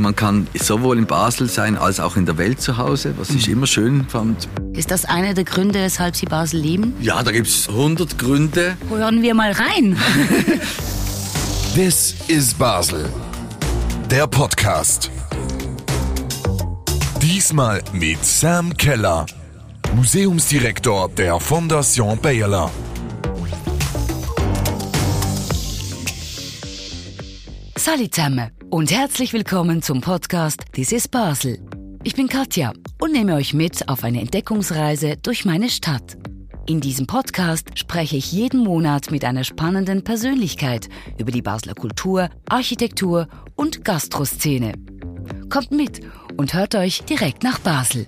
Man kann sowohl in Basel sein als auch in der Welt zu Hause, was ich immer schön fand. Ist das einer der Gründe, weshalb Sie Basel lieben? Ja, da gibt es 100 Gründe. Hören wir mal rein. This is Basel. Der Podcast. Diesmal mit Sam Keller, Museumsdirektor der Fondation Bayerler. Salut zusammen und herzlich willkommen zum Podcast This is Basel. Ich bin Katja und nehme euch mit auf eine Entdeckungsreise durch meine Stadt. In diesem Podcast spreche ich jeden Monat mit einer spannenden Persönlichkeit über die Basler Kultur, Architektur und Gastroszene. Kommt mit und hört euch direkt nach Basel.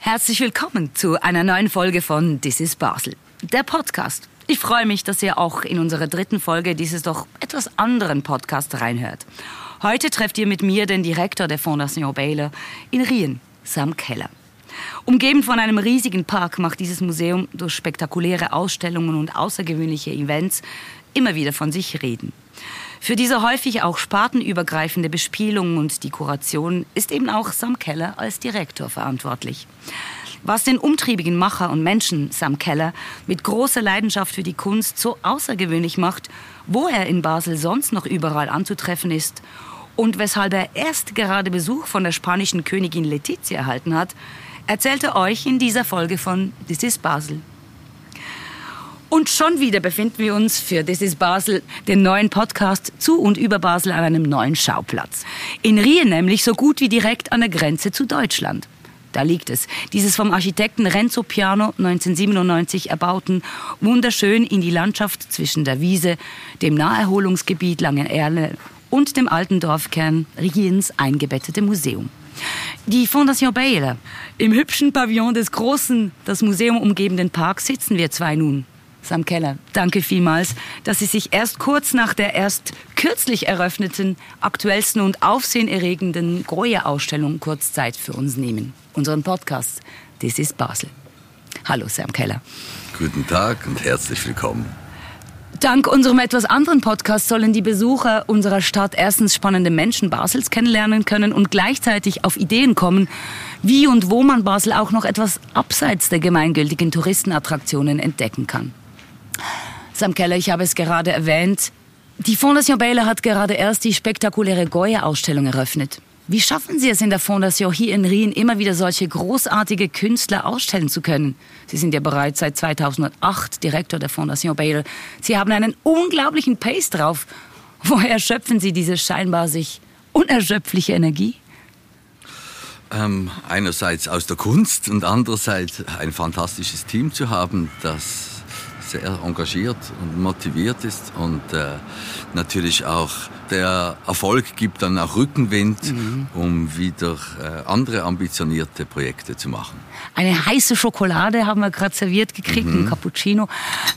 Herzlich willkommen zu einer neuen Folge von This is Basel, der Podcast. Ich freue mich, dass ihr auch in unserer dritten Folge dieses doch etwas anderen Podcast reinhört. Heute trefft ihr mit mir den Direktor der Fondation Baylor in Rien, Sam Keller. Umgeben von einem riesigen Park macht dieses Museum durch spektakuläre Ausstellungen und außergewöhnliche Events immer wieder von sich reden. Für diese häufig auch spartenübergreifende Bespielung und Dekoration ist eben auch Sam Keller als Direktor verantwortlich. Was den umtriebigen Macher und Menschen Sam Keller mit großer Leidenschaft für die Kunst so außergewöhnlich macht, wo er in Basel sonst noch überall anzutreffen ist und weshalb er erst gerade Besuch von der spanischen Königin Letizia erhalten hat, erzählt er euch in dieser Folge von This is Basel. Und schon wieder befinden wir uns für This is Basel, den neuen Podcast zu und über Basel an einem neuen Schauplatz. In Rien nämlich so gut wie direkt an der Grenze zu Deutschland. Da liegt es. Dieses vom Architekten Renzo Piano 1997 erbauten, wunderschön in die Landschaft zwischen der Wiese, dem Naherholungsgebiet Langenerle und dem alten Dorfkern Riens eingebettete Museum. Die Fondation Baylor. Im hübschen Pavillon des großen, das Museum umgebenden Parks sitzen wir zwei nun. Sam Keller, danke vielmals, dass Sie sich erst kurz nach der erst kürzlich eröffneten, aktuellsten und aufsehenerregenden Goya-Ausstellung kurz Zeit für uns nehmen. Unseren Podcast This is Basel. Hallo Sam Keller. Guten Tag und herzlich willkommen. Dank unserem etwas anderen Podcast sollen die Besucher unserer Stadt erstens spannende Menschen Basels kennenlernen können und gleichzeitig auf Ideen kommen, wie und wo man Basel auch noch etwas abseits der gemeingültigen Touristenattraktionen entdecken kann. Sam Keller, ich habe es gerade erwähnt, die Fondation Baylor hat gerade erst die spektakuläre Goya-Ausstellung eröffnet. Wie schaffen Sie es in der Fondation hier in Rien immer wieder solche großartige Künstler ausstellen zu können? Sie sind ja bereits seit 2008 Direktor der Fondation Baylor. Sie haben einen unglaublichen Pace drauf. Woher schöpfen Sie diese scheinbar sich unerschöpfliche Energie? Ähm, einerseits aus der Kunst und andererseits ein fantastisches Team zu haben, das sehr engagiert und motiviert ist und äh, natürlich auch der Erfolg gibt dann auch Rückenwind, mhm. um wieder äh, andere ambitionierte Projekte zu machen. Eine heiße Schokolade haben wir gerade serviert gekriegt, mhm. ein Cappuccino.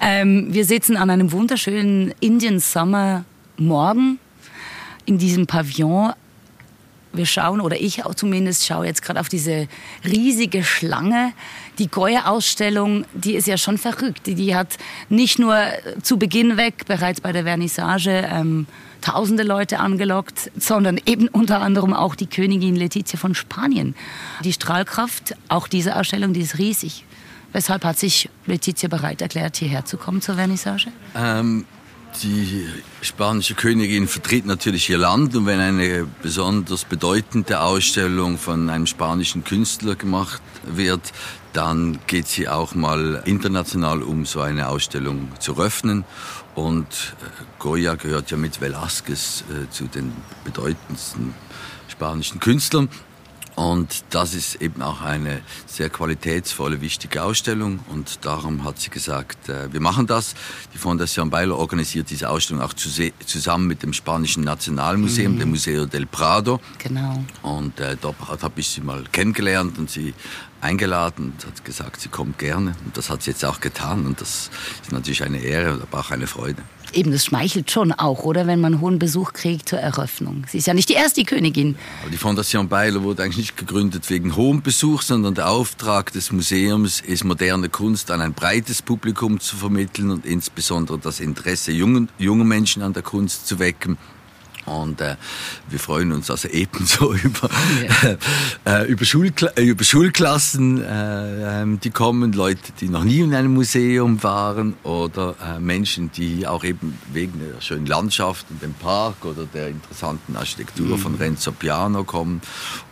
Ähm, wir sitzen an einem wunderschönen Indian Summer Morgen in diesem Pavillon wir schauen, oder ich zumindest, schaue jetzt gerade auf diese riesige Schlange. Die Goya-Ausstellung, die ist ja schon verrückt. Die, die, hat nicht nur zu Beginn weg, bereits bei der Vernissage, ähm, tausende Leute angelockt, sondern eben unter anderem auch die Königin Letizia von Spanien. Die Strahlkraft auch dieser Ausstellung, die ist riesig. Weshalb hat sich Letizia bereit erklärt, hierher zu kommen zur Vernissage? Ähm, die spanische Königin vertritt natürlich ihr Land und wenn eine besonders bedeutende Ausstellung von einem spanischen Künstler gemacht wird, dann geht sie auch mal international, um so eine Ausstellung zu öffnen. Und äh, Goya gehört ja mit Velázquez äh, zu den bedeutendsten spanischen Künstlern. Und das ist eben auch eine sehr qualitätsvolle, wichtige Ausstellung. Und darum hat sie gesagt, äh, wir machen das. Die Fondation Baylor organisiert diese Ausstellung auch zusammen mit dem spanischen Nationalmuseum, mhm. dem Museo del Prado. Genau. Und äh, dort habe ich sie mal kennengelernt und sie eingeladen und hat gesagt, sie kommt gerne. Und das hat sie jetzt auch getan. Und das ist natürlich eine Ehre, aber auch eine Freude. Eben, das schmeichelt schon auch, oder? Wenn man hohen Besuch kriegt zur Eröffnung. Sie ist ja nicht die erste Königin. Die Fondation Beiler wurde eigentlich nicht gegründet wegen hohem Besuch, sondern der Auftrag des Museums ist, moderne Kunst an ein breites Publikum zu vermitteln und insbesondere das Interesse junger, junger Menschen an der Kunst zu wecken. Und äh, wir freuen uns also ebenso über, yeah. äh, über, Schulkla äh, über Schulklassen, äh, ähm, die kommen, Leute, die noch nie in einem Museum waren oder äh, Menschen, die auch eben wegen der schönen Landschaft und dem Park oder der interessanten Architektur mm. von Renzo Piano kommen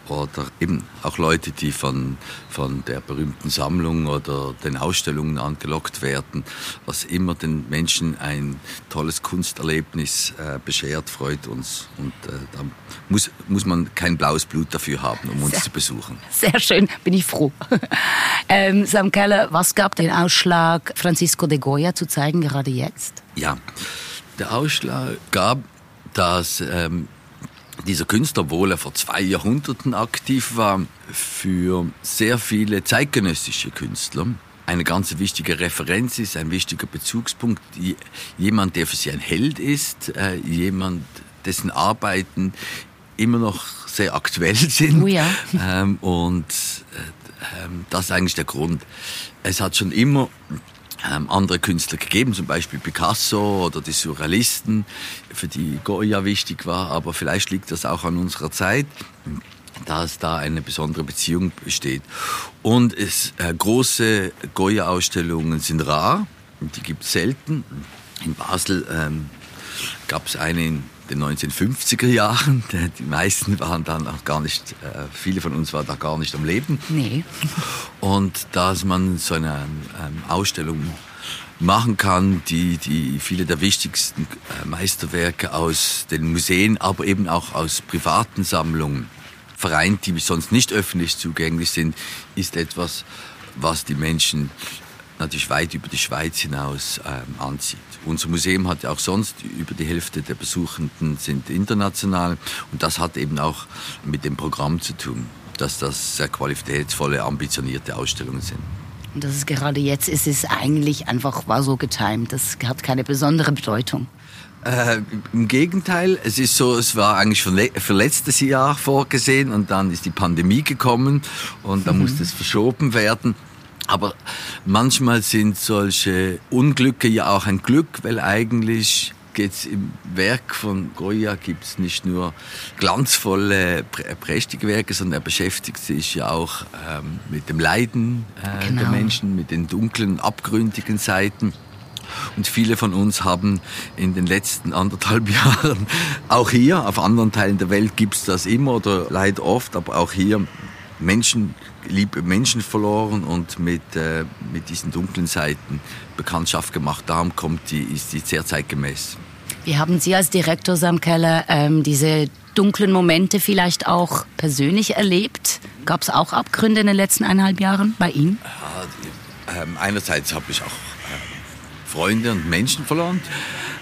oder eben auch Leute, die von, von der berühmten Sammlung oder den Ausstellungen angelockt werden, was immer den Menschen ein tolles Kunsterlebnis äh, beschert, freut uns. Und äh, da muss, muss man kein blaues Blut dafür haben, um uns sehr, zu besuchen. Sehr schön, bin ich froh. ähm, Sam Keller, was gab den Ausschlag, Francisco de Goya zu zeigen, gerade jetzt? Ja, der Ausschlag gab, dass ähm, dieser Künstler, obwohl er vor zwei Jahrhunderten aktiv war, für sehr viele zeitgenössische Künstler eine ganz wichtige Referenz ist, ein wichtiger Bezugspunkt, jemand, der für sie ein Held ist, äh, jemand, dessen Arbeiten immer noch sehr aktuell sind. Oh ja. Ähm, und äh, ähm, das ist eigentlich der Grund. Es hat schon immer ähm, andere Künstler gegeben, zum Beispiel Picasso oder die Surrealisten, für die Goya wichtig war, aber vielleicht liegt das auch an unserer Zeit dass da eine besondere Beziehung besteht. Und es, äh, große Goya-Ausstellungen sind rar, die gibt es selten. In Basel ähm, gab es eine in den 1950er Jahren. Die meisten waren dann auch gar nicht, äh, viele von uns waren da gar nicht am Leben. Nee. Und dass man so eine ähm, Ausstellung machen kann, die, die viele der wichtigsten äh, Meisterwerke aus den Museen, aber eben auch aus privaten Sammlungen vereint, die sonst nicht öffentlich zugänglich sind, ist etwas, was die Menschen natürlich weit über die Schweiz hinaus ähm, anzieht. Unser Museum hat ja auch sonst über die Hälfte der Besuchenden sind international und das hat eben auch mit dem Programm zu tun, dass das sehr qualitätsvolle, ambitionierte Ausstellungen sind. Und das ist gerade jetzt, ist es eigentlich einfach, war so getimt, das hat keine besondere Bedeutung. Äh, Im Gegenteil, es ist so, es war eigentlich für, für, letztes Jahr vorgesehen und dann ist die Pandemie gekommen und dann mhm. musste es verschoben werden. Aber manchmal sind solche Unglücke ja auch ein Glück, weil eigentlich geht's im Werk von Goya gibt's nicht nur glanzvolle, prächtige Werke, sondern er beschäftigt sich ja auch ähm, mit dem Leiden äh, genau. der Menschen, mit den dunklen, abgründigen Seiten. Und viele von uns haben in den letzten anderthalb Jahren, auch hier, auf anderen Teilen der Welt gibt's das immer oder leid oft, aber auch hier Menschen, liebe Menschen verloren und mit, äh, mit diesen dunklen Seiten Bekanntschaft gemacht. Darum kommt die, ist die sehr zeitgemäß. Wie haben Sie als Direktor Sam Keller ähm, diese dunklen Momente vielleicht auch persönlich erlebt? Gab es auch Abgründe in den letzten eineinhalb Jahren bei Ihnen? Ja, ähm, einerseits habe ich auch äh, Freunde und Menschen verloren.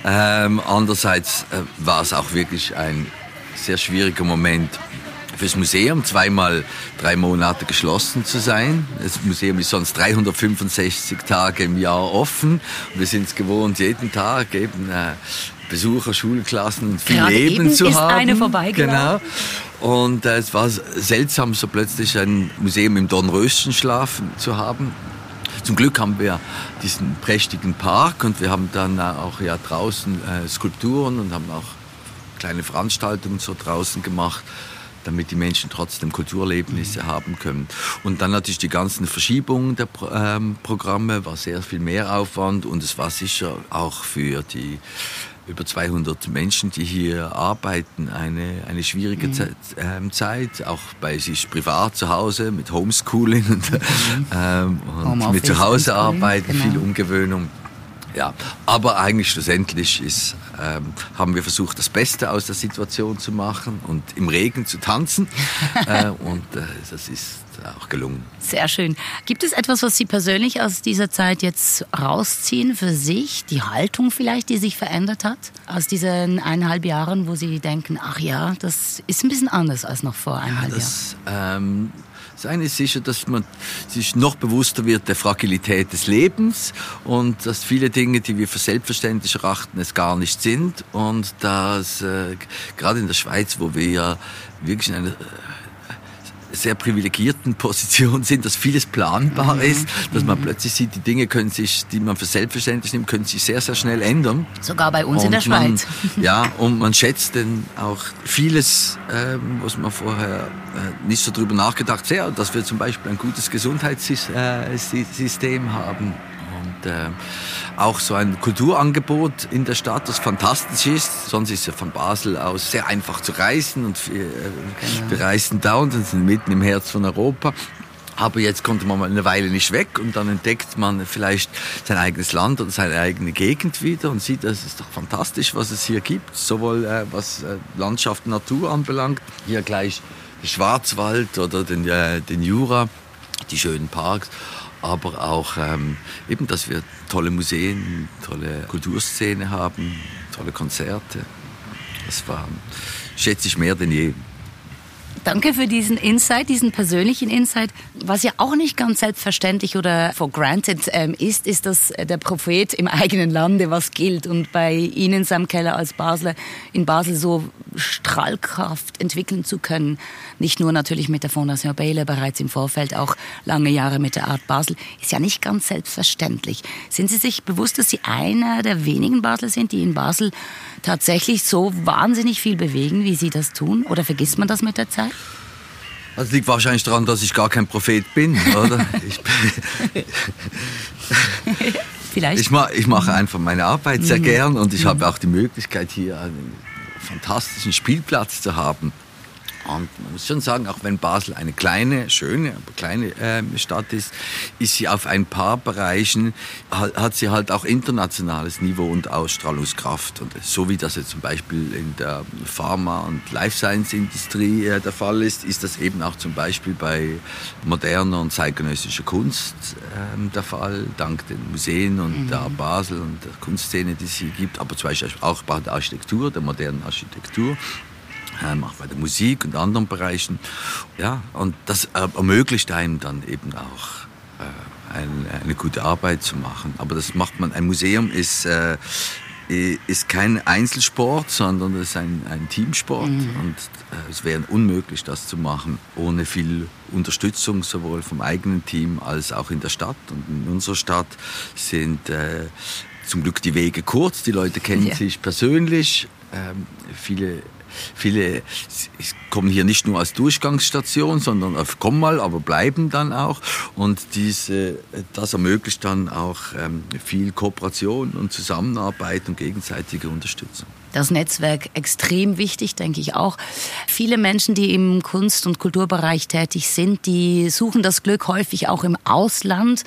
Ähm, andererseits äh, war es auch wirklich ein sehr schwieriger Moment fürs Museum zweimal drei Monate geschlossen zu sein. Das Museum ist sonst 365 Tage im Jahr offen. Und wir sind es gewohnt, jeden Tag eben äh, Besucher, Schulklassen und viel Gerade Leben zu ist haben. Eine vorbeigelaufen. Genau. Und äh, es war seltsam, so plötzlich ein Museum im Dornröschenschlaf zu haben. Zum Glück haben wir diesen prächtigen Park und wir haben dann auch ja draußen äh, Skulpturen und haben auch kleine Veranstaltungen so draußen gemacht damit die Menschen trotzdem Kulturerlebnisse mhm. haben können. Und dann natürlich die ganzen Verschiebungen der ähm, Programme, war sehr viel mehr Aufwand und es war sicher auch für die über 200 Menschen, die hier arbeiten, eine, eine schwierige mhm. Zeit, ähm, Zeit, auch bei sich privat zu Hause mit Homeschooling und, mhm. ähm, und mit Zuhause arbeiten, genau. viel Umgewöhnung. Ja, aber eigentlich schlussendlich ist, ähm, haben wir versucht, das Beste aus der Situation zu machen und im Regen zu tanzen. äh, und äh, das ist auch gelungen. Sehr schön. Gibt es etwas, was Sie persönlich aus dieser Zeit jetzt rausziehen für sich? Die Haltung vielleicht, die sich verändert hat aus diesen eineinhalb Jahren, wo Sie denken, ach ja, das ist ein bisschen anders als noch vor eineinhalb ja, das, Jahren? Ähm, das eine ist sicher, dass man sich noch bewusster wird der Fragilität des Lebens und dass viele Dinge, die wir für selbstverständlich erachten, es gar nicht sind und dass äh, gerade in der Schweiz, wo wir ja wirklich eine sehr privilegierten Position sind, dass vieles planbar Mhm. ist, dass man plötzlich sieht, die Dinge können sich, die man für selbstverständlich nimmt, können sich sehr, sehr schnell ändern. Sogar bei uns in der Und man, Schweiz. Ja, und man schätzt dann auch vieles, ähm, was man vorher äh, nicht so drüber nachgedacht hat, dass wir zum Beispiel ein gutes Gesundheitssystem haben. Und äh, auch so ein Kulturangebot in der Stadt, das fantastisch ist. Sonst ist ja von Basel aus sehr einfach zu reisen und wir, äh, wir reisen dauernd und sind mitten im Herz von Europa. Aber jetzt konnte man mal eine Weile nicht weg und dann entdeckt man vielleicht sein eigenes Land oder seine eigene Gegend wieder und sieht, das ist doch fantastisch, was es hier gibt, sowohl äh, was äh, Landschaft und Natur anbelangt. Hier gleich den Schwarzwald oder den, äh, den Jura, die schönen Parks, aber auch ähm, eben, dass wir tolle Museen, tolle Kulturszene haben, tolle Konzerte. Das war, schätze ich mehr denn je. Danke für diesen Insight, diesen persönlichen Insight. Was ja auch nicht ganz selbstverständlich oder for granted ähm, ist, ist, dass der Prophet im eigenen Lande was gilt und bei Ihnen, Sam Keller, als Basler in Basel so Strahlkraft entwickeln zu können. Nicht nur natürlich mit der Fondation Baylor, bereits im Vorfeld auch lange Jahre mit der Art Basel, ist ja nicht ganz selbstverständlich. Sind Sie sich bewusst, dass Sie einer der wenigen Basler sind, die in Basel tatsächlich so wahnsinnig viel bewegen, wie Sie das tun? Oder vergisst man das mit der Zeit? Das liegt wahrscheinlich daran, dass ich gar kein Prophet bin, oder? Ich, Vielleicht. ich, ma, ich mache einfach meine Arbeit Mhm. sehr gern und ich habe auch die Möglichkeit, hier einen fantastischen Spielplatz zu haben. Und man muss schon sagen, auch wenn Basel eine kleine, schöne, aber kleine ähm, Stadt ist, ist sie auf ein paar Bereichen, hat, hat sie halt auch internationales Niveau und Ausstrahlungskraft. Und so wie das jetzt zum Beispiel in der Pharma- und Life Science-Industrie äh, der Fall ist, ist das eben auch zum Beispiel bei moderner und zeitgenössischer Kunst ähm, der Fall, dank den Museen und der Art Basel und der Kunstszene, die es hier gibt, aber zum Beispiel auch bei der Architektur, der modernen Architektur auch bei der Musik und anderen Bereichen. Ja, und das äh, ermöglicht einem dann eben auch äh, eine, eine gute Arbeit zu machen. Aber das macht man, ein Museum ist, äh, ist kein Einzelsport, sondern es ist ein, ein Teamsport. Und äh, es wäre unmöglich, das zu machen, ohne viel Unterstützung, sowohl vom eigenen Team als auch in der Stadt. Und in unserer Stadt sind äh, zum Glück die Wege kurz, die Leute kennen Ja. sich persönlich. Ähm, viele Viele kommen hier nicht nur als Durchgangsstation, sondern kommen mal, aber bleiben dann auch. Und diese, das ermöglicht dann auch ähm, viel Kooperation und Zusammenarbeit und gegenseitige Unterstützung. Das Netzwerk extrem wichtig, denke ich auch. Viele Menschen, die im Kunst- und Kulturbereich tätig sind, die suchen das Glück häufig auch im Ausland.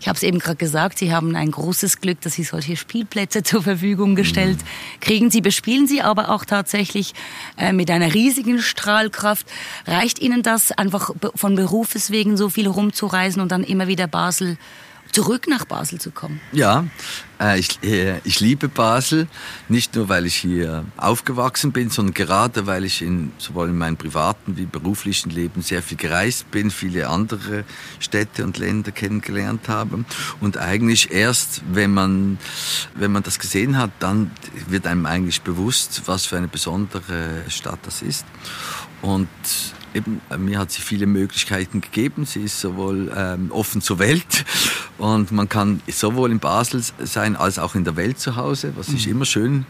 Ich habe es eben gerade gesagt, Sie haben ein großes Glück, dass Sie solche Spielplätze zur Verfügung gestellt kriegen. Sie bespielen sie aber auch tatsächlich äh, mit einer riesigen Strahlkraft. Reicht Ihnen das einfach von Berufes wegen so viel rumzureisen und dann immer wieder Basel zurück nach Basel zu kommen? Ja, äh, ich, äh, ich liebe Basel, nicht nur weil ich hier aufgewachsen bin, sondern gerade weil ich in, sowohl in meinem privaten wie beruflichen Leben sehr viel gereist bin, viele andere Städte und Länder kennengelernt habe. Und eigentlich erst, wenn man, wenn man das gesehen hat, dann wird einem eigentlich bewusst, was für eine besondere Stadt das ist. Und eben, äh, mir hat sie viele Möglichkeiten gegeben. Sie ist sowohl ähm, offen zur Welt und man kann sowohl in Basel sein als auch in der Welt zu Hause, was ich immer schön,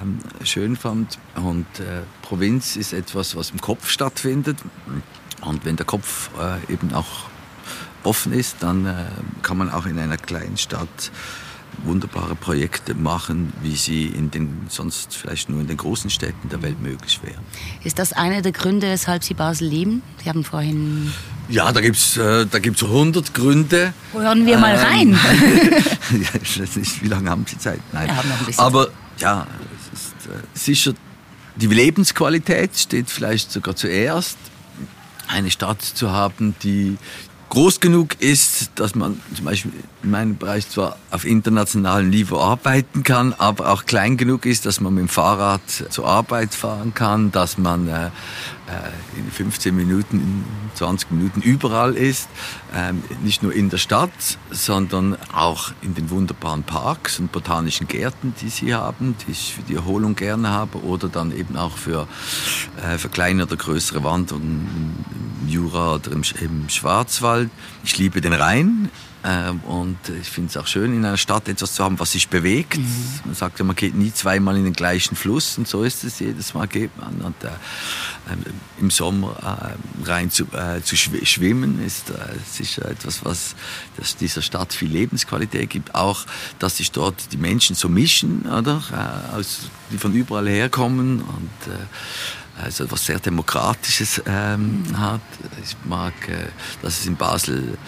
ähm, schön fand. Und äh, Provinz ist etwas, was im Kopf stattfindet. Und wenn der Kopf äh, eben auch offen ist, dann äh, kann man auch in einer kleinen Stadt wunderbare Projekte machen, wie sie in den, sonst vielleicht nur in den großen Städten der Welt möglich wären. Ist das einer der Gründe, weshalb Sie Basel lieben? Sie haben vorhin Ja, da gibt's äh, da gibt's 100 Gründe. Hören wir mal Ähm, rein. ich weiß nicht, wie lange haben Sie Zeit? Nein. Wir haben noch ein bisschen Aber ja, es ist äh, sicher, die Lebensqualität steht vielleicht sogar zuerst. Eine Stadt zu haben, die groß genug ist, dass man zum Beispiel in meinem Bereich zwar auf internationalem Niveau arbeiten kann, aber auch klein genug ist, dass man mit dem Fahrrad zur Arbeit fahren kann, dass man äh, in 15 Minuten, in 20 Minuten überall ist, ähm, nicht nur in der Stadt, sondern auch in den wunderbaren Parks und botanischen Gärten, die sie haben, die ich für die Erholung gerne habe, oder dann eben auch für, äh, für kleine oder größere Wanderungen im Jura oder im Schwarzwald. Ich liebe den Rhein. Ähm, und ich finde es auch schön, in einer Stadt etwas zu haben, was sich bewegt. Mhm. Man sagt ja, man geht nie zweimal in den gleichen Fluss und so ist es jedes Mal geht man. Und äh, äh, im Sommer äh, rein zu, äh, zu schwimmen ist äh, sicher etwas, was das dieser Stadt viel Lebensqualität gibt. Auch, dass sich dort die Menschen so mischen, oder? Äh, aus, die von überall herkommen und also etwas sehr Demokratisches ähm, mhm. hat. Ich mag, äh, dass es in Basel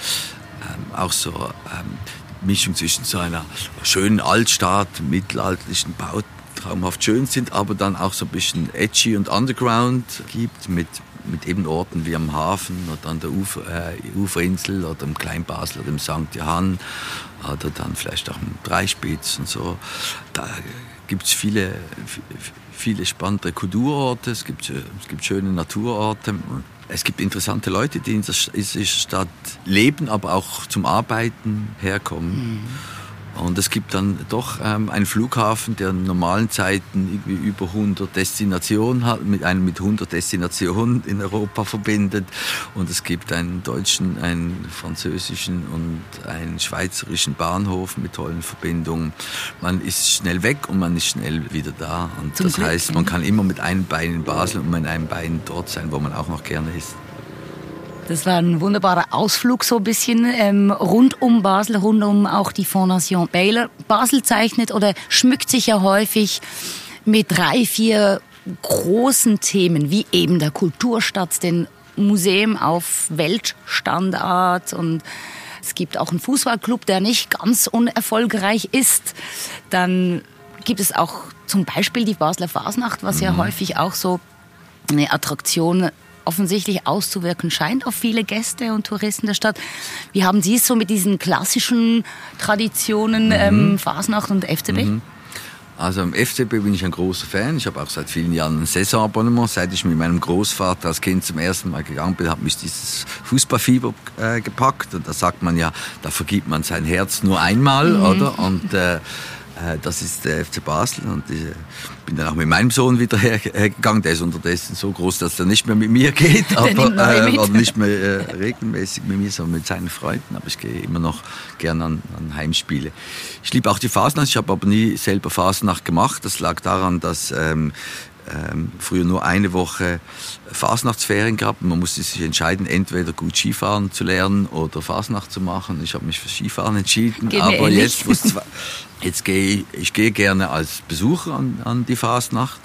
ähm, auch so ähm, Mischung zwischen so einer schönen Altstadt, mittelalterlichen Bau, traumhaft schön sind, aber dann auch so ein bisschen edgy und underground gibt mit mit eben Orten wie am Hafen oder an der Ufer, äh, Uferinsel oder im Kleinbasel oder im St. Johann oder dann vielleicht auch im Dreispitz und so. Da gibt es viele, viele spannende Kulturorte, es gibt, es gibt schöne Naturorte es gibt interessante Leute, die in dieser Stadt leben, aber auch zum Arbeiten herkommen. Mhm. Und es gibt dann doch ähm, einen Flughafen, der in normalen Zeiten irgendwie über 100 Destinationen hat, mit einem mit 100 Destinationen in Europa verbindet. Und es gibt einen deutschen, einen französischen und einen schweizerischen Bahnhof mit tollen Verbindungen. Man ist schnell weg und man ist schnell wieder da. Und Zum das Glück, heißt, man kann immer mit einem Bein in Basel und mit einem Bein dort sein, wo man auch noch gerne ist. Das war ein wunderbarer Ausflug so ein bisschen ähm, rund um Basel, rund um auch die Fondation Baylor. Basel zeichnet oder schmückt sich ja häufig mit drei, vier großen Themen, wie eben der Kulturstadt, den Museum auf Weltstandard und es gibt auch einen Fußballclub, der nicht ganz unerfolgreich ist. Dann gibt es auch zum Beispiel die Basler Fasnacht, was ja mhm. häufig auch so eine Attraktion offensichtlich auszuwirken scheint auf viele Gäste und Touristen der Stadt. Wie haben Sie es so mit diesen klassischen Traditionen, mhm. ähm, Fasnacht und FCB? Mhm. Also am FCB bin ich ein großer Fan. Ich habe auch seit vielen Jahren ein Saisonabonnement. Seit ich mit meinem Großvater als Kind zum ersten Mal gegangen bin, hat mich dieses Fußballfieber äh, gepackt. Und da sagt man ja, da vergibt man sein Herz nur einmal, mhm. oder? Und äh, das ist der FC Basel und ich bin dann auch mit meinem Sohn wieder hergegangen. Der ist unterdessen so groß, dass er nicht mehr mit mir geht, aber äh, oder nicht mehr äh, regelmäßig mit mir, sondern mit seinen Freunden. Aber ich gehe immer noch gerne an, an Heimspiele. Ich liebe auch die Fasnacht. Ich habe aber nie selber Fasnacht gemacht. Das lag daran, dass ähm, ähm, früher nur eine Woche Fasnachtsferien gab. Man musste sich entscheiden, entweder gut Skifahren zu lernen oder Fasnacht zu machen. Ich habe mich für Skifahren entschieden. Geht aber jetzt, jetzt gehe ich, ich gehe gerne als Besucher an, an die Fasnacht.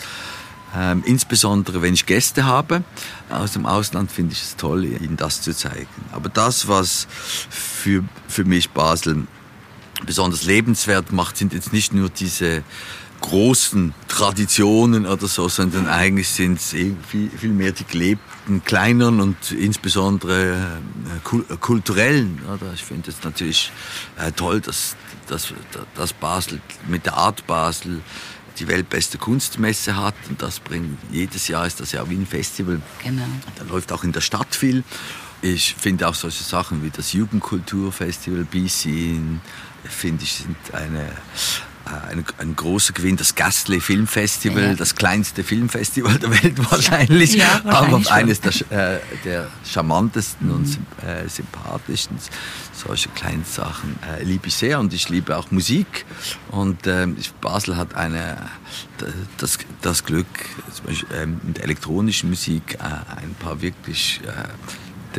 Ähm, insbesondere wenn ich Gäste habe aus dem Ausland, finde ich es toll, ihnen das zu zeigen. Aber das, was für, für mich Basel besonders lebenswert macht, sind jetzt nicht nur diese großen Traditionen oder so, sondern eigentlich sind es viel, viel mehr die gelebten kleineren und insbesondere äh, kulturellen. Oder? Ich finde es natürlich äh, toll, dass, dass, dass Basel mit der Art Basel die weltbeste Kunstmesse hat und das bringt jedes Jahr ist das ja wie ein Festival. Genau. Da läuft auch in der Stadt viel. Ich finde auch solche Sachen wie das Jugendkulturfestival BC, finde ich, sind eine, äh, ein, ein, großer Gewinn, das Gastley Filmfestival, ja. das kleinste Filmfestival der Welt wahrscheinlich, ja, wahrscheinlich aber eines der, äh, der charmantesten mhm. und äh, sympathischsten. Solche kleinen Sachen äh, liebe ich sehr und ich liebe auch Musik. Und ähm, Basel hat eine, das, das Glück, zum Beispiel, ähm, in der elektronischen Musik äh, ein paar wirklich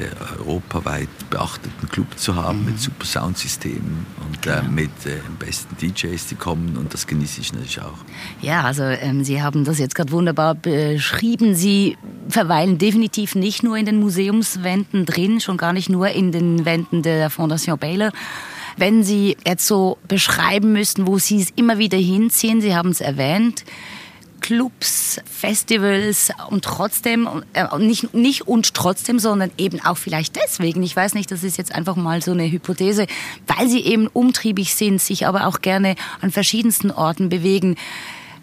der europaweit beachteten Club zu haben mhm. mit super Soundsystemen und äh, genau. äh, mit äh, besten DJs, die kommen und das genieße ich natürlich auch. Ja, also ähm, Sie haben das jetzt gerade wunderbar beschrieben. Sie verweilen definitiv nicht nur in den Museumswänden drin, schon gar nicht nur in den Wänden der Fondation Baylor. Wenn Sie jetzt so beschreiben müssten, wo Sie es immer wieder hinziehen, Sie haben es erwähnt, Clubs, Festivals und trotzdem, äh, nicht, nicht und trotzdem, sondern eben auch vielleicht deswegen. Ich weiß nicht, das ist jetzt einfach mal so eine Hypothese, weil sie eben umtriebig sind, sich aber auch gerne an verschiedensten Orten bewegen.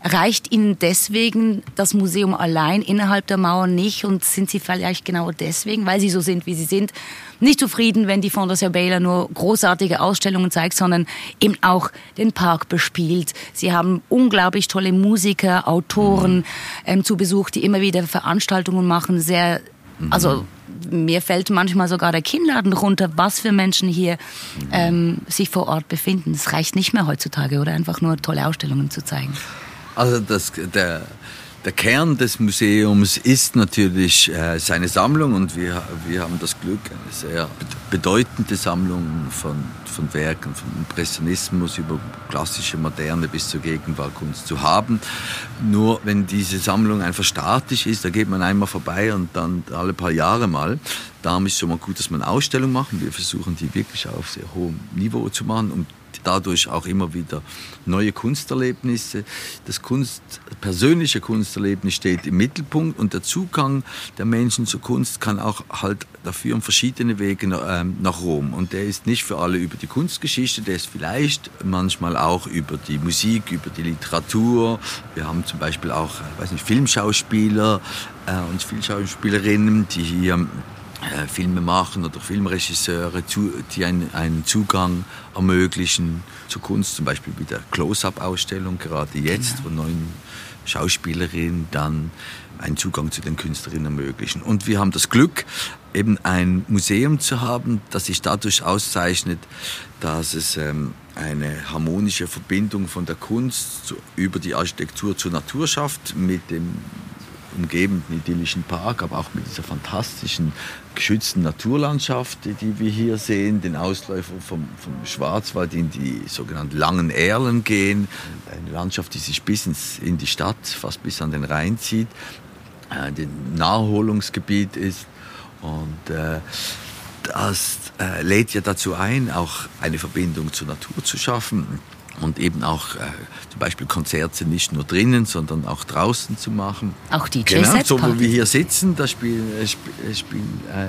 Reicht Ihnen deswegen das Museum allein innerhalb der Mauer nicht und sind Sie vielleicht genau deswegen, weil Sie so sind, wie Sie sind, nicht zufrieden, wenn die Fondation Baylor nur großartige Ausstellungen zeigt, sondern eben auch den Park bespielt. Sie haben unglaublich tolle Musiker, Autoren ähm, zu Besuch, die immer wieder Veranstaltungen machen, sehr Mhm. Also mir fällt manchmal sogar der Kinnladen runter, was für Menschen hier mhm. ähm, sich vor Ort befinden. Es reicht nicht mehr heutzutage, oder einfach nur tolle Ausstellungen zu zeigen. Also das, der, der Kern des Museums ist natürlich äh, seine Sammlung und wir, wir haben das Glück, eine sehr bedeutende Sammlung von, von Werken, vom Impressionismus über klassische Moderne bis zur Gegenwartkunst zu haben. Nur wenn diese Sammlung einfach statisch ist, da geht man einmal vorbei und dann alle paar Jahre mal. Darum ist schon mal gut, dass man Ausstellungen machen. Wir versuchen die wirklich auf sehr hohem Niveau zu machen, um dadurch auch immer wieder neue Kunsterlebnisse. Das Kunst, persönliche Kunsterlebnis steht im Mittelpunkt und der Zugang der Menschen zur Kunst kann auch halt, da führen verschiedene Wege ähm, nach Rom. Und der ist nicht für alle über die Kunstgeschichte, der ist vielleicht manchmal auch über die Musik, über die Literatur. Wir haben zum Beispiel auch, äh, weiß nicht, Filmschauspieler äh, und Filmschauspielerinnen, die hier äh, Filme machen oder Filmregisseure, die einen, einen, Zugang ermöglichen zur Kunst, zum Beispiel mit der Close-Up-Ausstellung gerade jetzt, genau. wo neun Schauspielerinnen dann einen Zugang zu den Künstlerinnen ermöglichen. Und wir haben das Glück, eben ein Museum zu haben, das sich dadurch auszeichnet, dass es ähm, eine harmonische Verbindung von der Kunst zu, über die Architektur zur Natur schafft, mit dem umgebenden idyllischen Park, aber auch mit dieser fantastischen geschützten Naturlandschaft, die wir hier sehen, den Ausläufer vom, vom Schwarzwald in die sogenannten langen Erlen gehen, eine Landschaft, die sich bis ins, in die Stadt, fast bis an den Rhein zieht, äh, ein Naherholungsgebiet ist. Und äh, das äh, lädt ja dazu ein, auch eine Verbindung zur Natur zu schaffen und eben auch äh, zum Beispiel Konzerte nicht nur drinnen, sondern auch draußen zu machen. Auch die Genau, so wo wir hier sitzen, da spielen, äh, äh, spielen äh,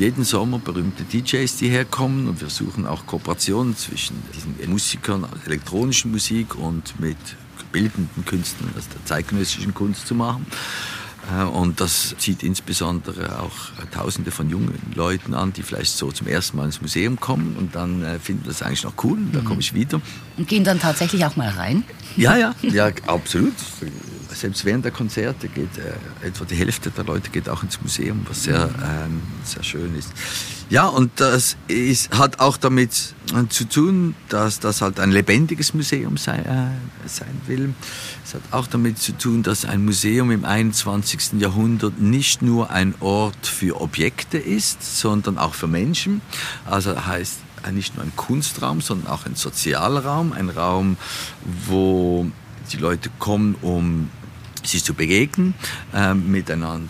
jeden Sommer berühmte DJs, die herkommen und wir suchen auch Kooperationen zwischen diesen Musikern, elektronischen Musik und mit bildenden Künstlern, also der zeitgenössischen Kunst zu machen. Äh, und das zieht insbesondere auch Tausende von jungen Leuten an, die vielleicht so zum ersten Mal ins Museum kommen und dann äh, finden das eigentlich noch cool, da komme ich wieder. Und gehen dann tatsächlich auch mal rein? Ja, ja, ja, absolut. Selbst während der Konzerte geht äh, etwa die Hälfte der Leute geht auch ins Museum, was sehr, ähm, sehr schön ist. Ja, und das ist, hat auch damit zu tun, dass das halt ein lebendiges Museum sei, äh, sein will. Es hat auch damit zu tun, dass ein Museum im 21. Jahrhundert nicht nur ein Ort für Objekte ist, sondern auch für Menschen. Also heißt nicht nur ein Kunstraum, sondern auch ein sozialer Raum, ein Raum, wo die Leute kommen, um sich zu begegnen, äh, miteinander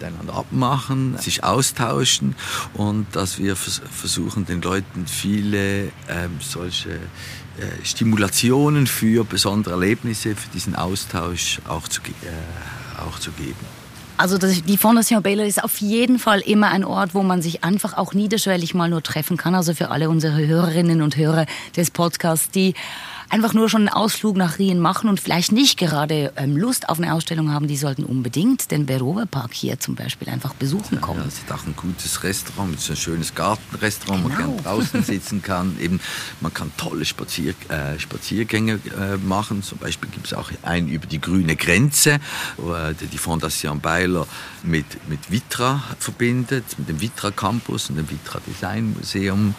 miteinander abmachen, sich austauschen und dass wir versuchen, den Leuten viele ähm, solche äh, Stimulationen für besondere Erlebnisse, für diesen Austausch auch zu, äh, auch zu geben. Also das, die Fondation Baylor ist auf jeden Fall immer ein Ort, wo man sich einfach auch niederschwellig mal nur treffen kann. Also für alle unsere Hörerinnen und Hörer des Podcasts, die einfach nur schon einen Ausflug nach Rien machen und vielleicht nicht gerade ähm, Lust auf eine Ausstellung haben, die sollten unbedingt den Berova Park hier zum Beispiel einfach besuchen kommen. Ja, es ist auch ein gutes Restaurant, es ist ein schönes Gartenrestaurant, genau. man kann draußen sitzen kann, eben man kann tolle Spazier, äh, Spaziergänge äh, machen. Zum Beispiel gibt es auch einen über die grüne Grenze, wo äh, die Fondation Beiler mit, mit Vitra verbindet, mit dem Vitra Campus und dem Vitra Design Museum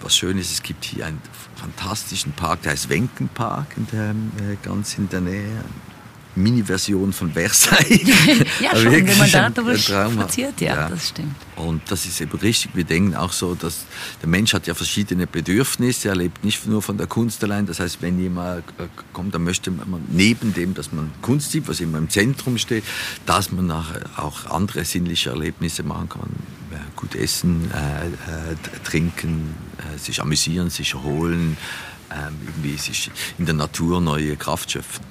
was schön ist, es gibt hier einen fantastischen Park, der heißt Wenkenpark, in der, äh, ganz in der Nähe. Mini-Version von Versailles. ja, schon, wenn man da drüber spaziert, ja, ja, das stimmt. Und das ist eben richtig. Wir denken auch so, dass der Mensch hat ja verschiedene Bedürfnisse. Er lebt nicht nur von der Kunst allein. Das heißt, wenn jemand äh, kommt, dann möchte man neben dem, dass man Kunst sieht, was immer im Zentrum steht, dass man nachher auch andere sinnliche Erlebnisse machen kann gut essen, äh, äh, trinken, äh, sich amüsieren, sich erholen, ähm, irgendwie sich in der Natur neue Kraft schöpfen.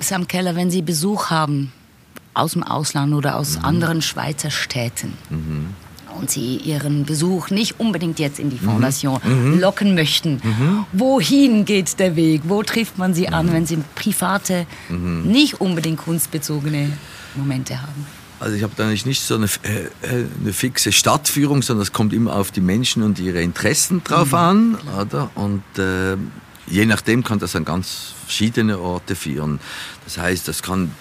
Sam Keller, wenn Sie Besuch haben aus dem Ausland oder aus mhm. anderen Schweizer Städten, mhm. und Sie Ihren Besuch nicht unbedingt jetzt in die mhm. Fondation mhm. locken möchten, mhm. wohin geht der Weg? Wo trifft man Sie an, mhm. wenn Sie private, nicht unbedingt kunstbezogene Momente haben? Also ich habe da nicht so eine, äh, äh, eine, fixe Stadtführung, sondern es kommt immer auf die Menschen und ihre Interessen drauf mhm. an. Oder? Und äh, je nachdem kann das an ganz verschiedene Orte führen. Das heißt, das kann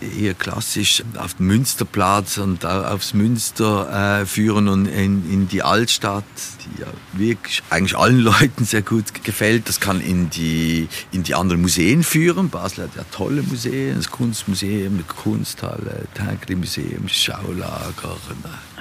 eher klassisch auf den Münsterplatz und aufs Münster äh, führen und in, in die Altstadt, die ja wirklich eigentlich allen Leuten sehr gut gefällt. Das kann in die, in die anderen Museen führen. Basel hat ja tolle Museen, das Kunstmuseum, die Kunsthalle, Tankli Museum, Schaulager,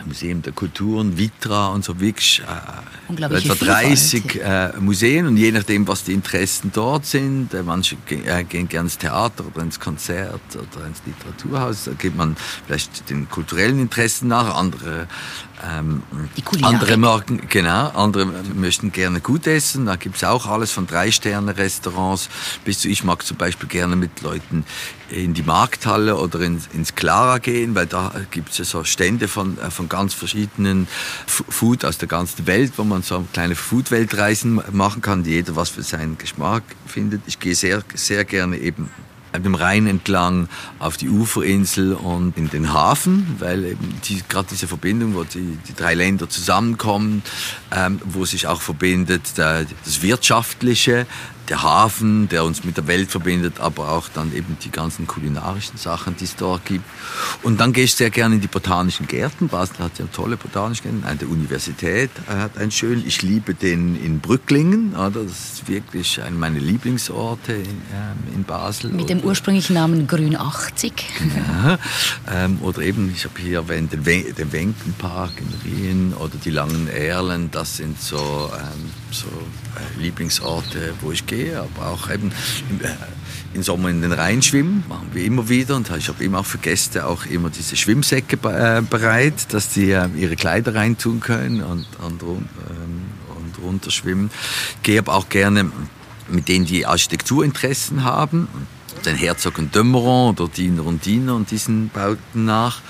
Museum der Kulturen, Vitra und so wirklich äh, etwa 30 äh, Museen. Und je nachdem, was die Interessen dort sind, äh, manche äh, gehen gerne ins Theater oder ins Konzert oder ins Literaturhaus, da geht man vielleicht den kulturellen Interessen nach, andere ähm, andere Marken, genau, andere möchten gerne gut essen. Da gibt es auch alles von Drei-Sterne-Restaurants bis zu, ich mag zum Beispiel gerne mit Leuten in die Markthalle oder ins, ins Clara gehen, weil da gibt es ja so Stände von, äh, von ganz verschiedenen Food aus der ganzen Welt, wo man so kleine Food-Weltreisen machen kann, die jeder was für seinen Geschmack findet. Ich gehe sehr, sehr gerne eben dem Rhein entlang auf die Uferinsel und in den Hafen, weil eben die, gerade diese Verbindung, wo die, die drei Länder zusammenkommen, ähm, wo sich auch verbindet der, das Wirtschaftliche, der Hafen, der uns mit der Welt verbindet, aber auch dann eben die ganzen kulinarischen Sachen, die es dort gibt. Und dann gehe ich sehr gerne in die botanischen Gärten. Basel hat ja tolle botanische Gärten. Eine der Universität hat einen schönen. Ich liebe den in Brücklingen. Das ist wirklich einer meiner Lieblingsorte in, ähm, in Basel. Mit dem ursprünglichen Namen Grün 80. Ja, ähm, oder eben, ich habe hier erwähnt, den, den Wenkenpark in Rien oder die Langen Erlen. Das sind so, ähm, so äh, Lieblingsorte, wo ich gehe gehe, aber auch eben im, äh, im Sommer in den Rhein schwimmen, machen wir immer wieder. Und ich habe immer auch für Gäste auch immer diese Schwimmsäcke äh, bereit, dass sie äh, ihre Kleider reintun können und, und, ähm, und runterschwimmen. Ich gehe aber auch gerne mit denen, die Architekturinteressen haben, den Herzog und Dömeron oder Diener und Diener und diesen Bauten nach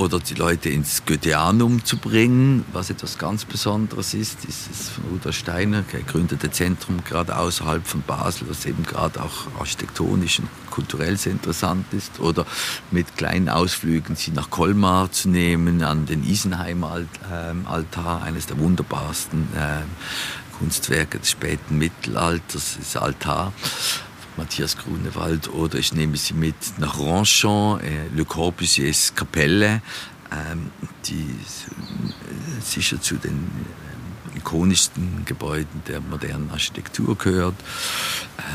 oder die Leute ins Goetheanum zu bringen, was etwas ganz Besonderes ist. Dieses von Rudolf Steiner gegründete Zentrum gerade außerhalb von Basel, das eben gerade auch architektonisch und kulturell sehr interessant ist. Oder mit kleinen Ausflügen sie nach Colmar zu nehmen, an den Isenheim-Altar, eines der wunderbarsten äh, Kunstwerke des späten Mittelalters, das Altar. Matthias Grunewald oder ich nehme sie mit nach Ranchon, äh, Le Corbusiers Kapelle, ähm, die äh, sicher zu den äh, ikonischsten Gebäuden der modernen Architektur gehört.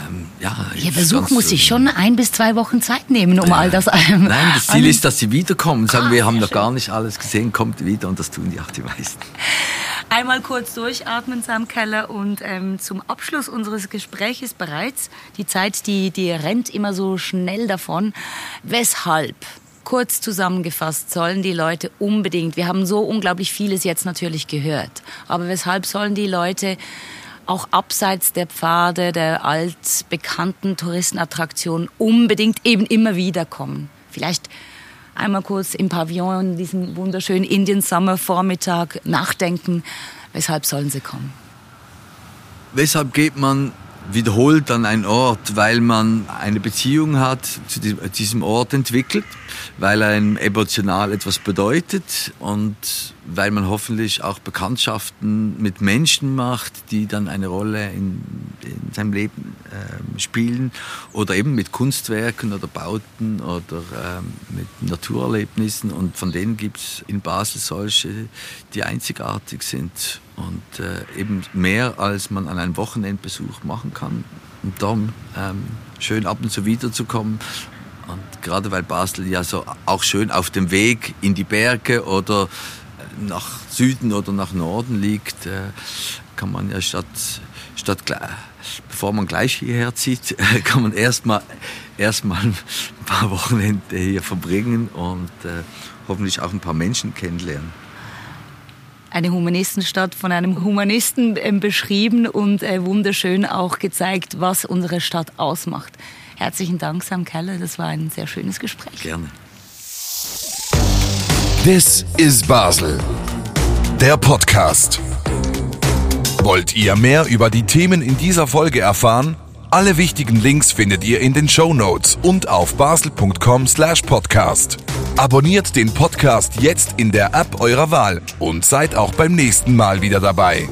Ähm, ja, Ihr Besuch muss sich schon ein bis zwei Wochen Zeit nehmen, um all das ähm, Nein, das Ziel ist, dass sie wiederkommen. Sagen, ah, wir haben noch gar nicht alles gesehen, kommt wieder und das tun die auch die meisten. Einmal kurz durchatmen, Sam Keller. Und ähm, zum Abschluss unseres Gespräches bereits, die Zeit, die, die rennt immer so schnell davon. Weshalb? Kurz zusammengefasst sollen die Leute unbedingt, wir haben so unglaublich vieles jetzt natürlich gehört, aber weshalb sollen die Leute auch abseits der Pfade, der altbekannten Touristenattraktionen unbedingt eben immer wieder kommen? Vielleicht einmal kurz im Pavillon in diesem wunderschönen Indian Summer Vormittag nachdenken, weshalb sollen sie kommen? Weshalb geht man wiederholt an einen Ort, weil man eine Beziehung hat zu diesem Ort entwickelt, weil einem emotional etwas bedeutet und weil man hoffentlich auch Bekanntschaften mit Menschen macht, die dann eine Rolle in, in seinem Leben äh, spielen oder eben mit Kunstwerken oder Bauten oder äh, mit Naturerlebnissen. Und von denen gibt es in Basel solche, die einzigartig sind und äh, eben mehr als man an einem Wochenendbesuch machen kann. Und darum ähm, schön ab und zu wiederzukommen. Und gerade weil Basel ja so auch schön auf dem Weg in die Berge oder nach Süden oder nach Norden liegt, äh, kann man ja statt, statt bevor man gleich hierher zieht, kann man erstmal erstmal ein paar Wochenende hier verbringen und äh, hoffentlich auch ein paar Menschen kennenlernen. Eine Humanistenstadt von einem Humanisten äh, beschrieben und äh, wunderschön auch gezeigt, was unsere Stadt ausmacht. Herzlichen Dank, Sam Keller. Das war ein sehr schönes Gespräch. Gerne. This is Basel. Der Podcast. Wollt ihr mehr über die Themen in dieser Folge erfahren? Alle wichtigen Links findet ihr in den Show Notes und auf basel.com/podcast. Abonniert den Podcast jetzt in der App eurer Wahl und seid auch beim nächsten Mal wieder dabei.